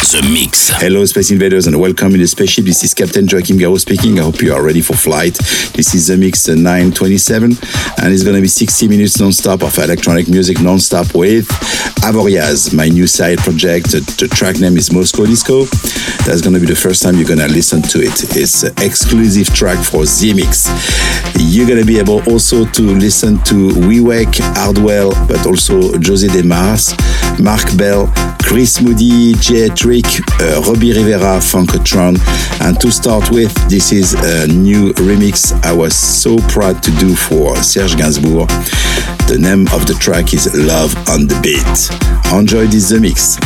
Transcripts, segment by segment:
The Mix. Hello, Space Invaders, and welcome in the spaceship. This is Captain Joachim Garraud speaking. I hope you are ready for flight. This is The Mix 927, and it's going to be 60 minutes non-stop of electronic music non-stop with Avoriaz, my new side project. The track name is Moscow Disco. That's going to be the first time you're going to listen to it. It's an exclusive track for The Mix. You're going to be able also to listen to Wewek, Hardwell, but also Jose De Mars, Mark Bell, Chris Moody, Jay Trick, uh, Robbie Rivera, Funkotron. And to start with, this is a new remix I was so proud to do for Serge Gainsbourg. The name of the track is Love on the Beat. Enjoy this The Mix.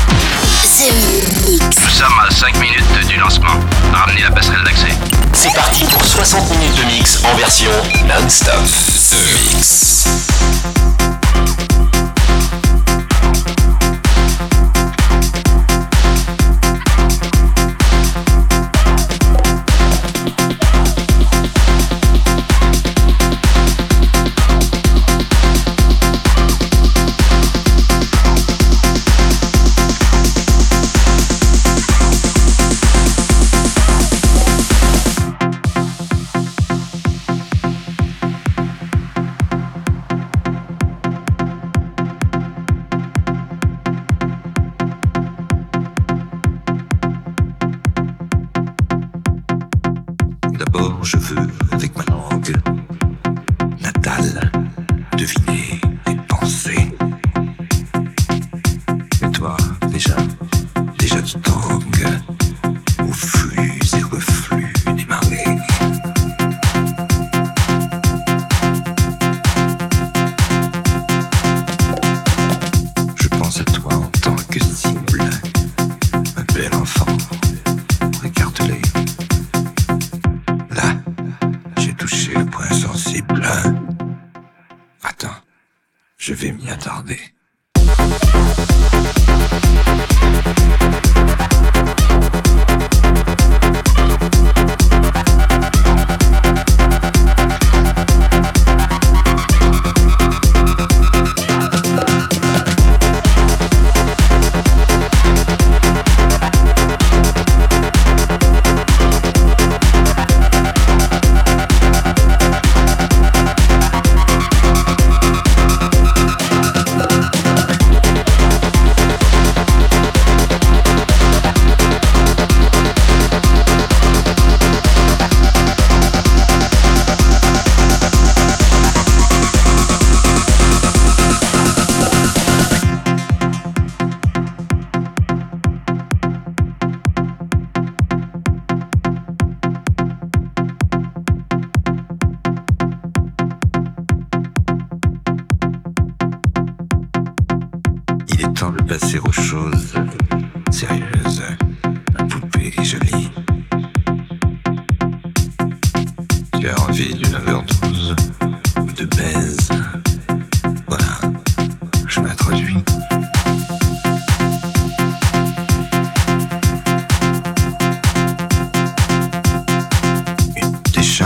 Nous sommes à 5 minutes du lancement. Ramenez la passerelle d'accès. C'est parti pour 60 minutes de mix en version non-stop. The Mix.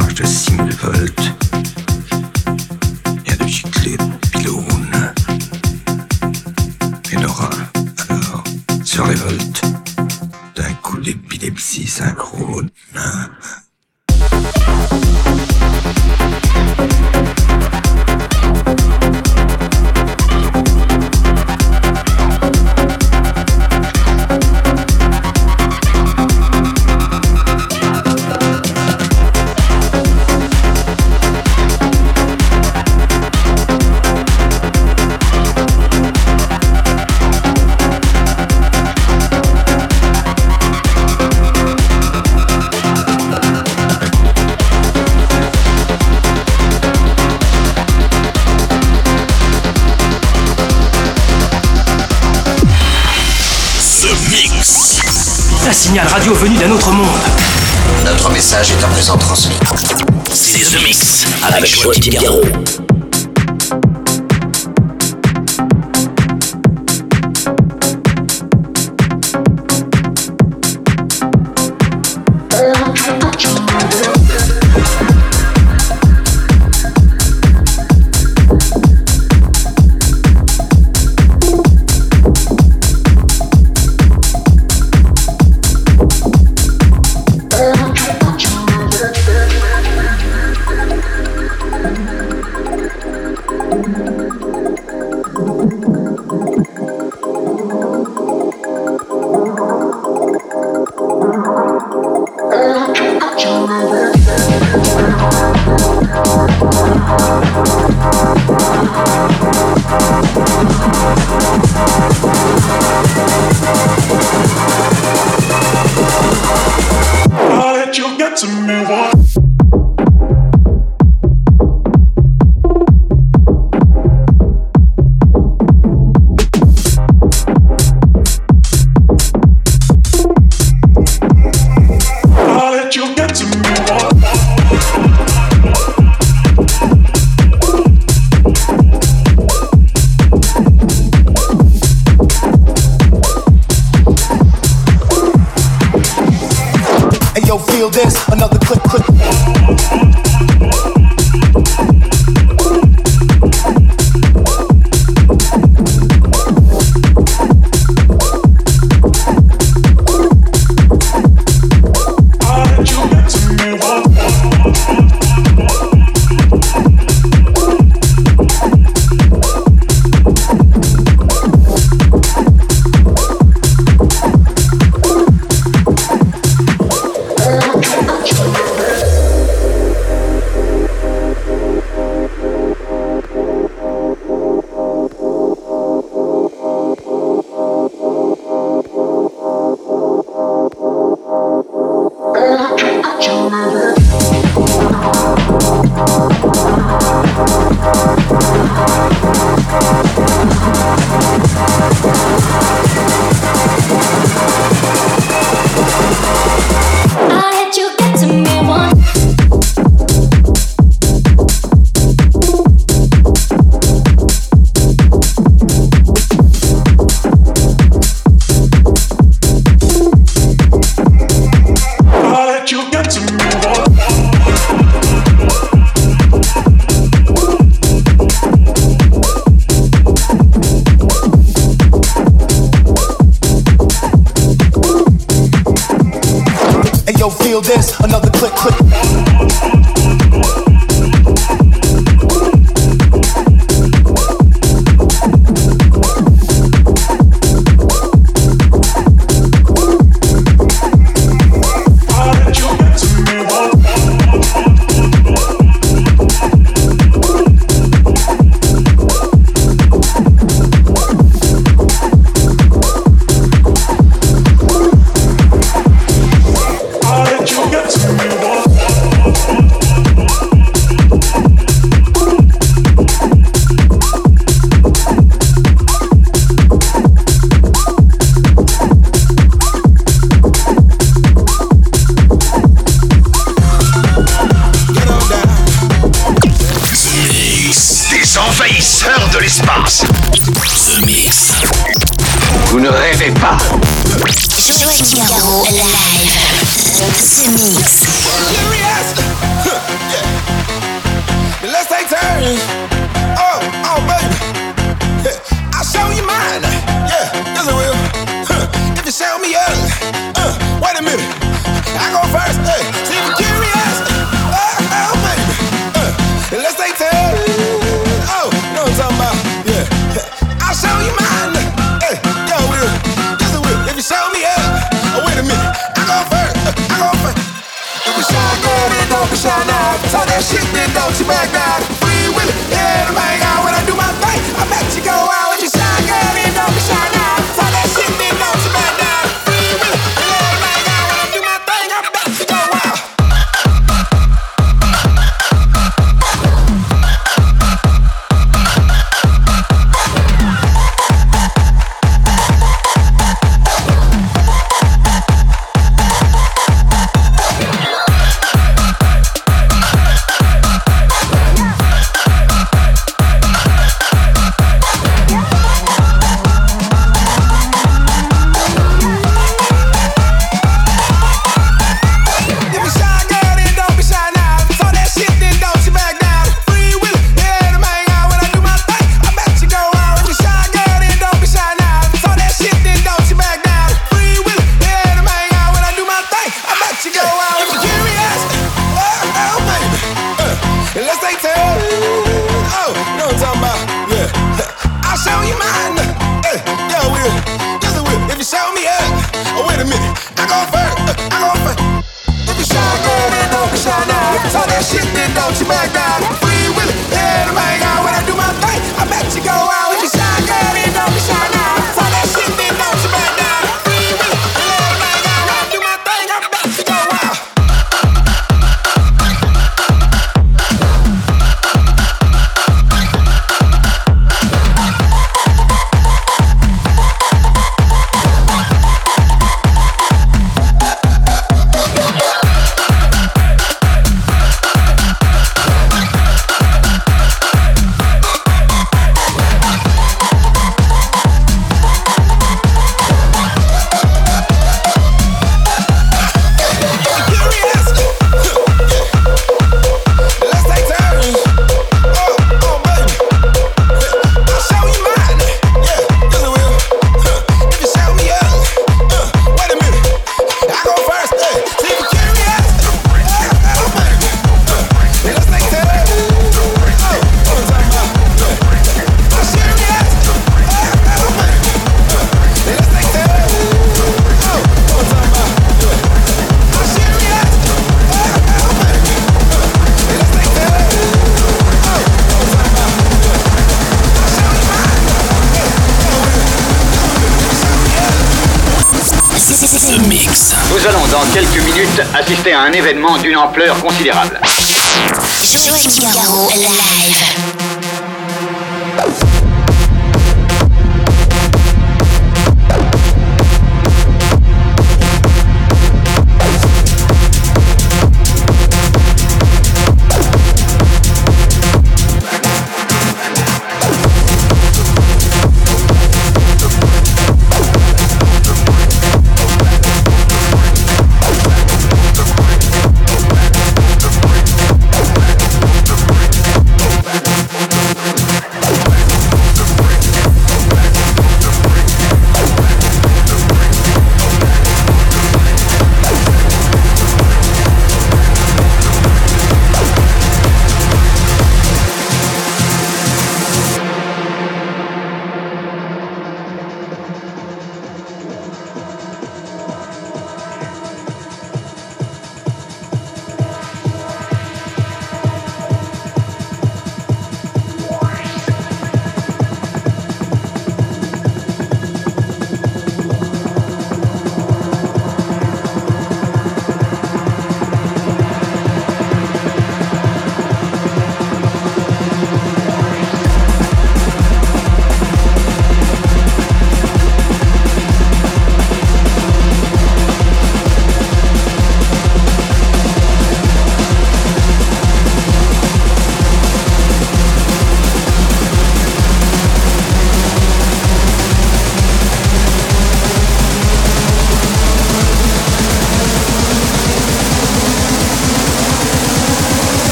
de 6000 volts. Il y a des petites de pylônes. Et Laura, alors, se révolte. D'un coup d'épilepsie synchrone. Signal radio venu d'un autre monde. Notre message est à présent transmis. C'est The Mix avec Joachim Garraud. to me. Up. Oh, considérable.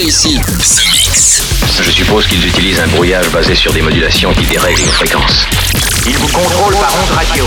ici. Je suppose qu'ils utilisent un brouillage basé sur des modulations qui dérèglent nos fréquences. Ils vous contrôlent par ondes radio.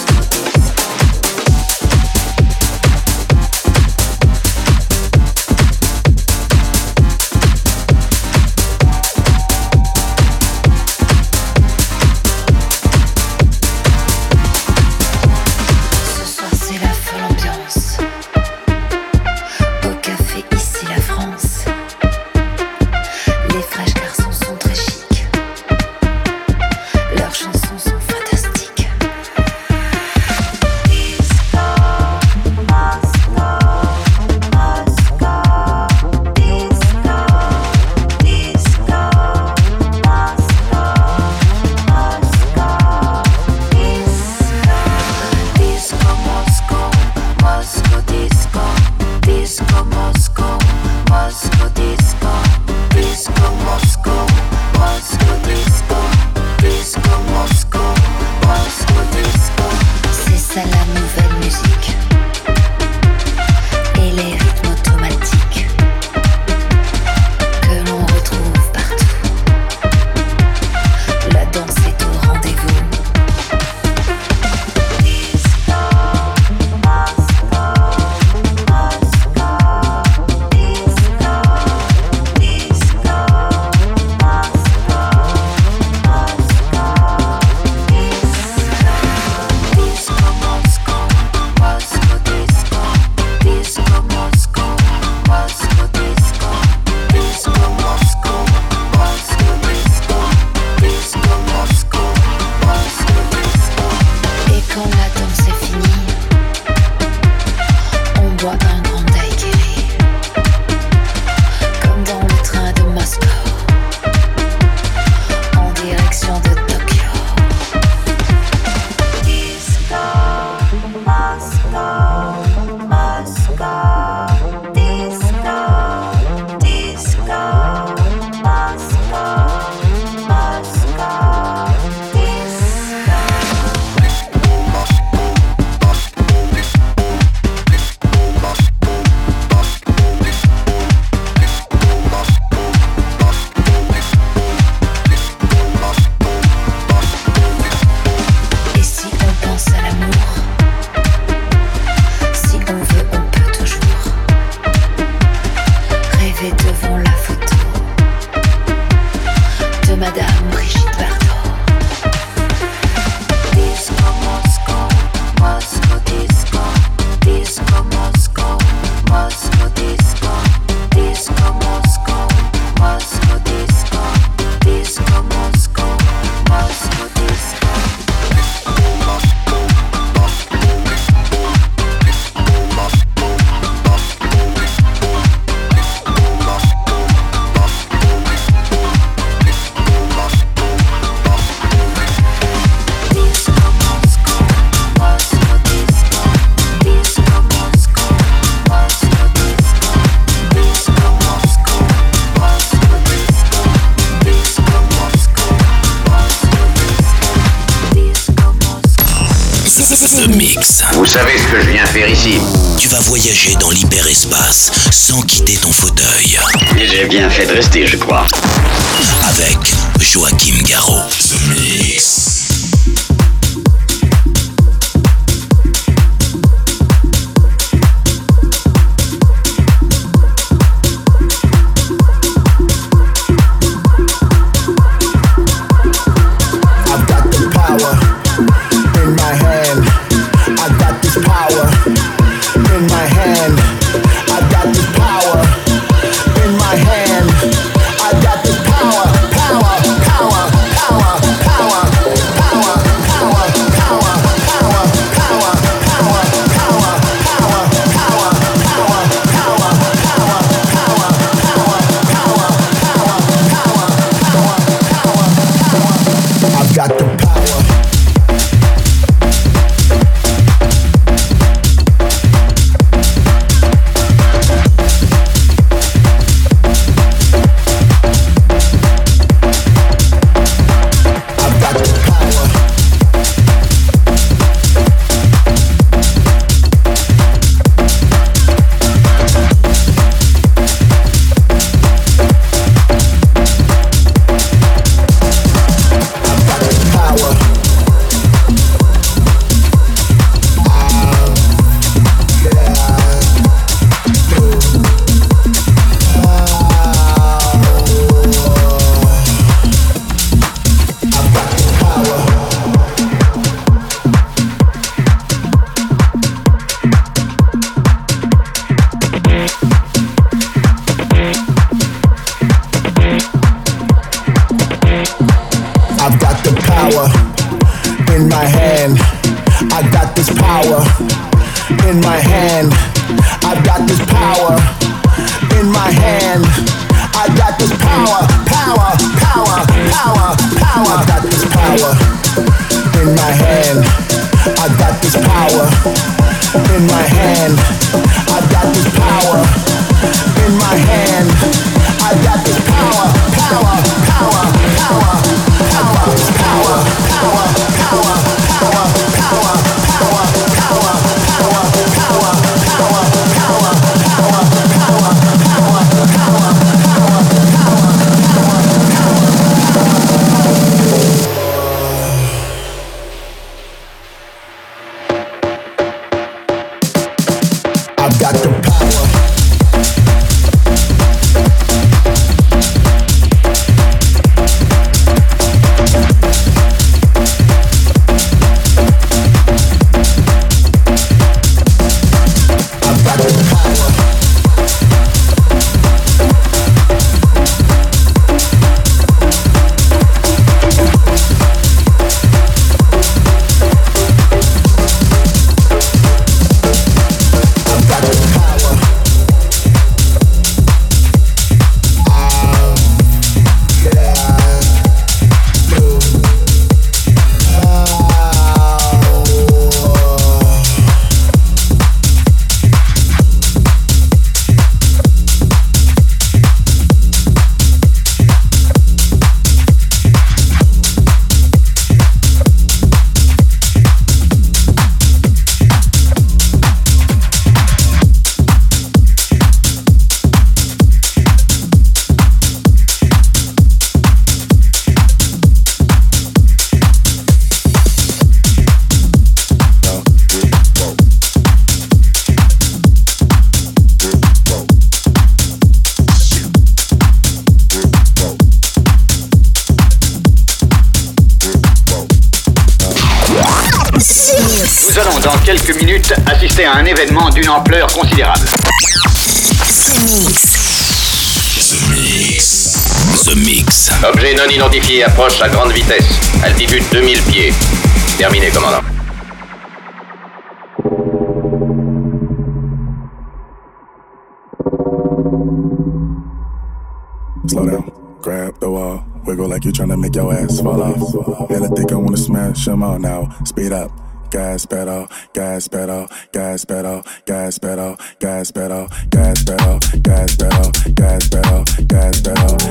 sans quitter ton fauteuil. J'ai bien fait de rester, je crois. Avec Joachim Garraud. un événement d'une ampleur considérable. The Mix. The Mix. The Mix. Objet non identifié approche à grande vitesse. Altitude 2000 pieds. Terminé, commandant. Slow down. Grab the wall. Wiggle like you're trying to make your ass fall off. Man, I think I wanna smash them all now. Speed up. gas pedal, gas pedal, gas pedal, gas pedal, gas pedal, gas pedal, gas pedal, gas pedal, gas pedal.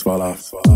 swallow. swallow.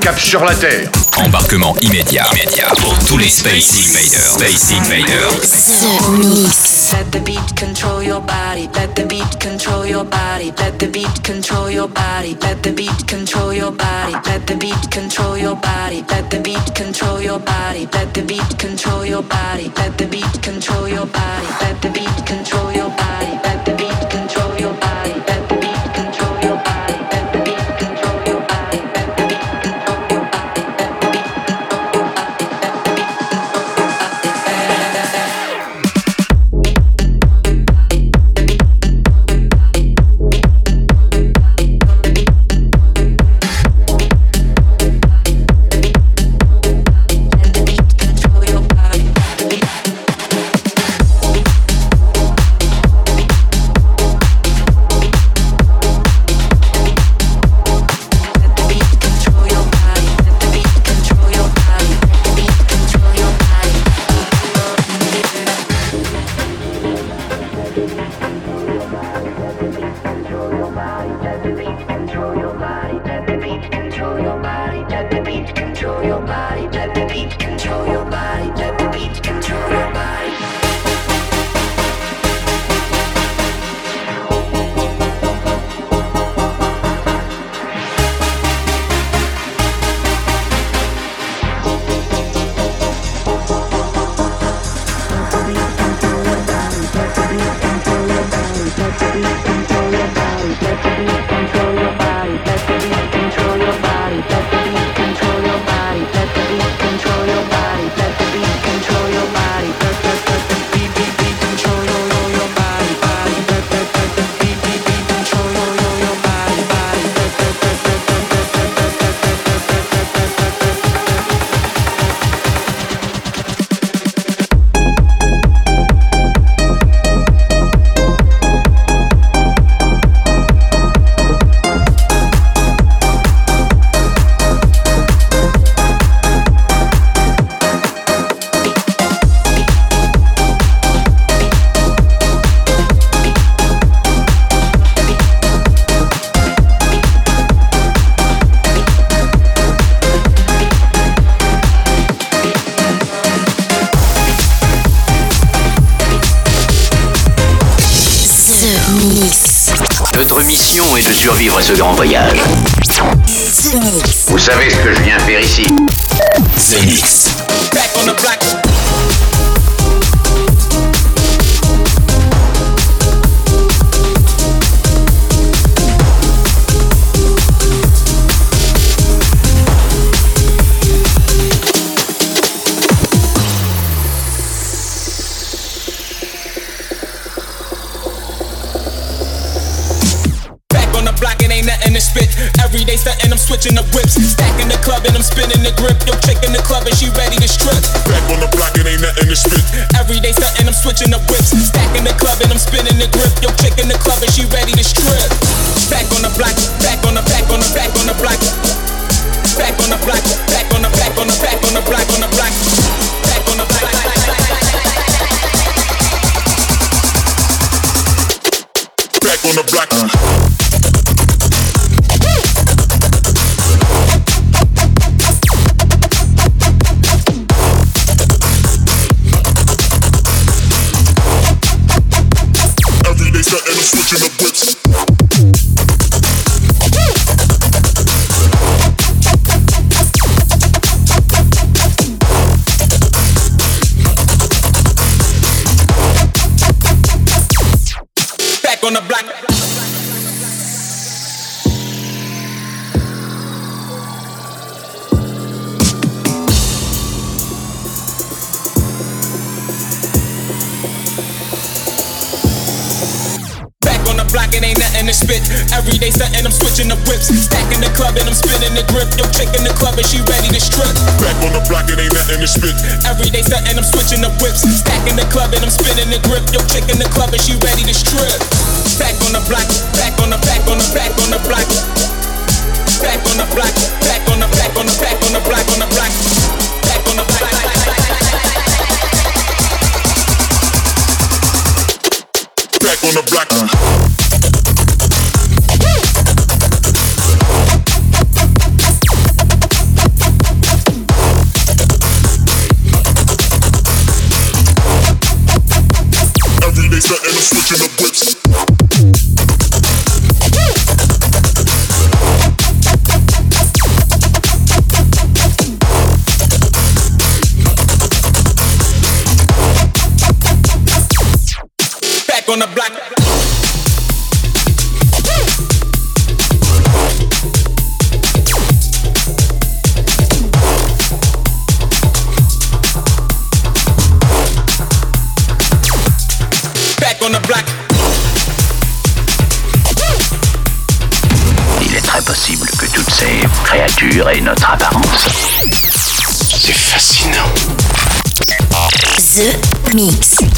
Cap sur la Terre. Embarquement immédiat, immédiat pour tous les Space Invaders. Space Invaders. The Mix. Let the beat control your body. Let the beat control your body. Let the beat control your body. Let the beat control your body. Let the beat control your body. Let the beat control your body. Let the beat control your body. Let the beat control your body. Let the beat whips. Stacking the club and I'm spinning the grip. Yo, chick in the club and she ready to strip. Back on the block, back on the back on the back on the block. Back on the block, back on the back on the back on the block on the block. Back on the block. Back on the block. Every on the block. Back on the block. Il est très possible que toutes ces créatures aient notre apparence. C'est fascinant. The Mix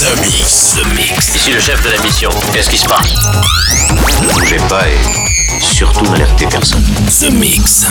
The Mix. The Mix. Ici le chef de la mission. Qu'est-ce qui se passe? Ne bougez pas et surtout n'alertez personne. The Mix.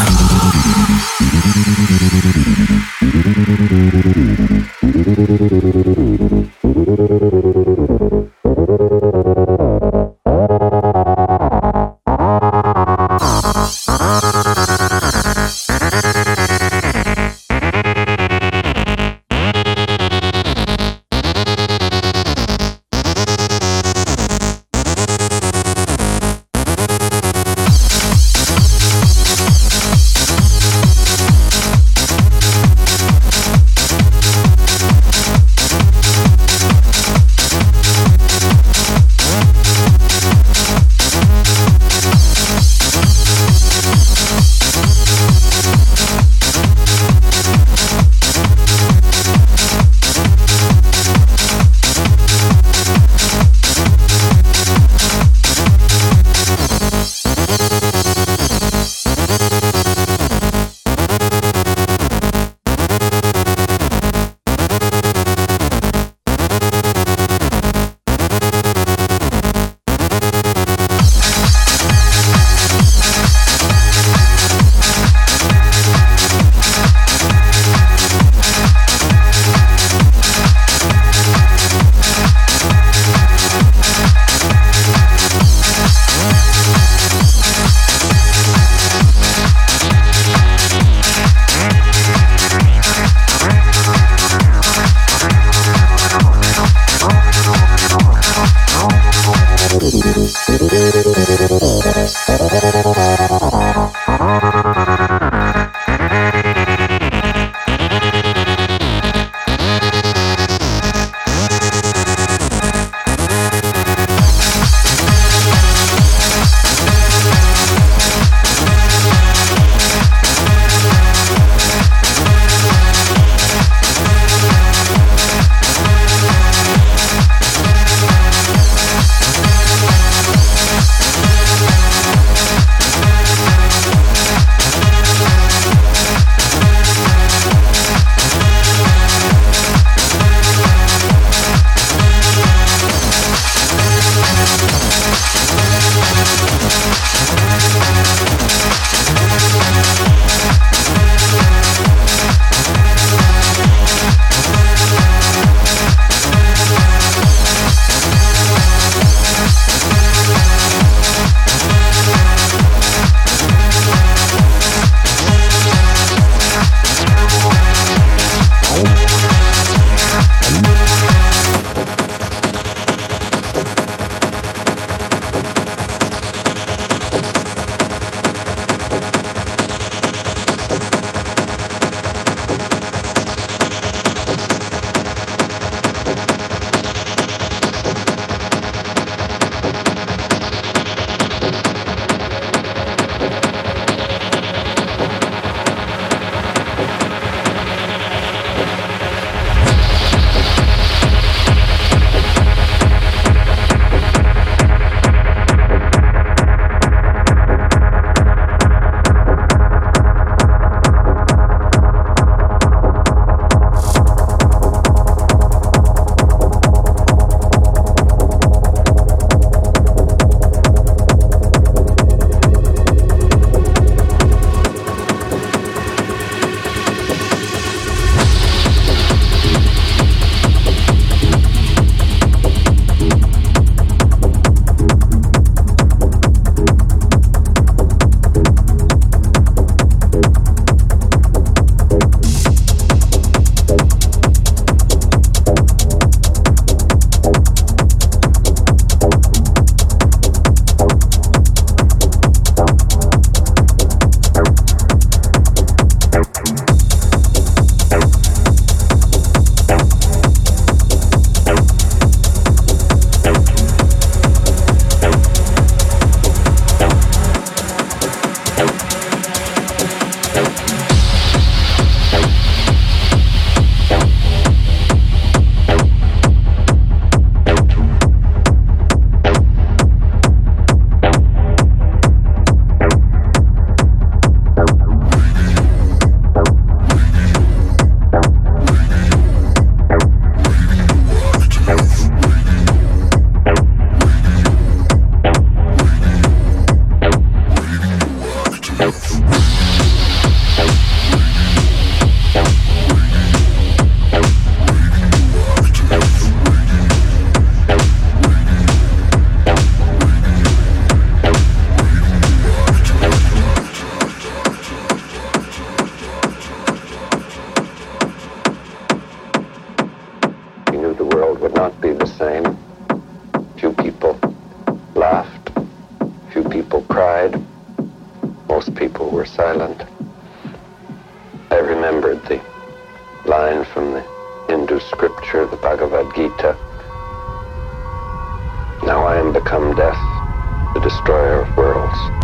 Silent. I remembered the line from the Hindu scripture, the Bhagavad Gita. Now I am become death, the destroyer of worlds.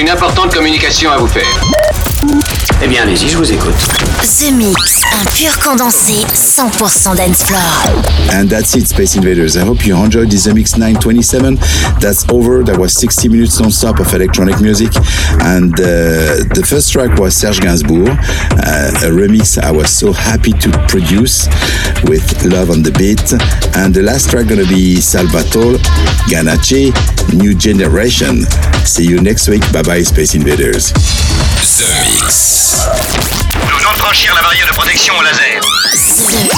J'ai une importante communication à vous faire. Eh bien, allez-y, je vous écoute. The Mix, un pur condensé 100% dance floor. And that's it, Space Invaders. I hope you enjoyed this Mix 927. That's over. That was 60 minutes non-stop of electronic music. And uh, the first track was Serge Gainsbourg, uh, a remix I was so happy to produce with Love on the Beat. And the last track gonna be Salvatore Ganache, New Generation. See you next week. Bye bye, Space Invaders. The Mix. Nous venons de franchir la barrière de protection au laser.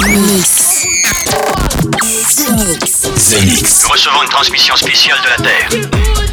The Mix. The Mix. The Mix. Nous recevons une transmission spéciale de la Terre.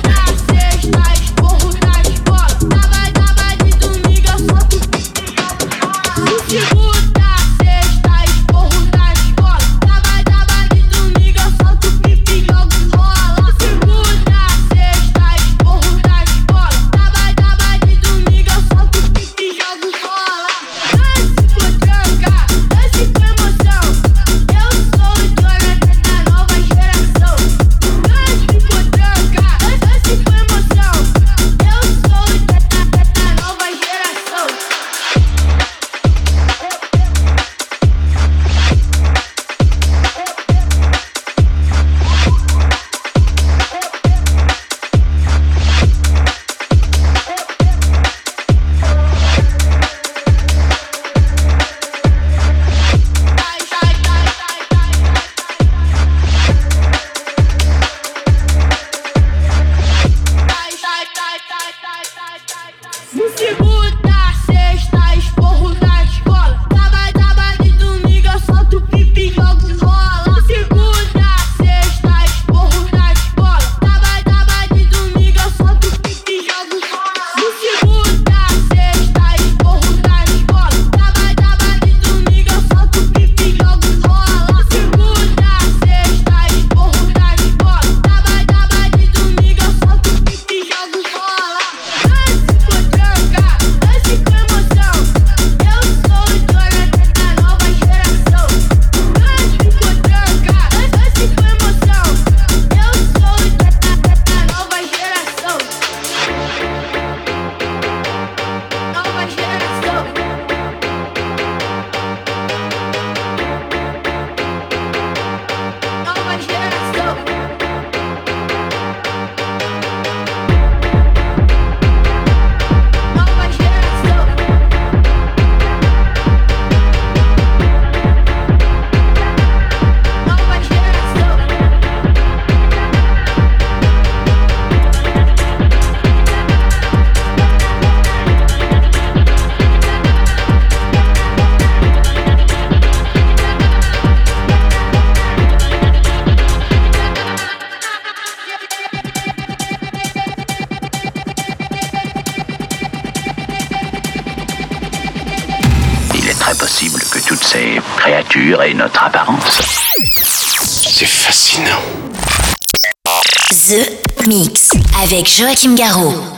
Joachim Garraud.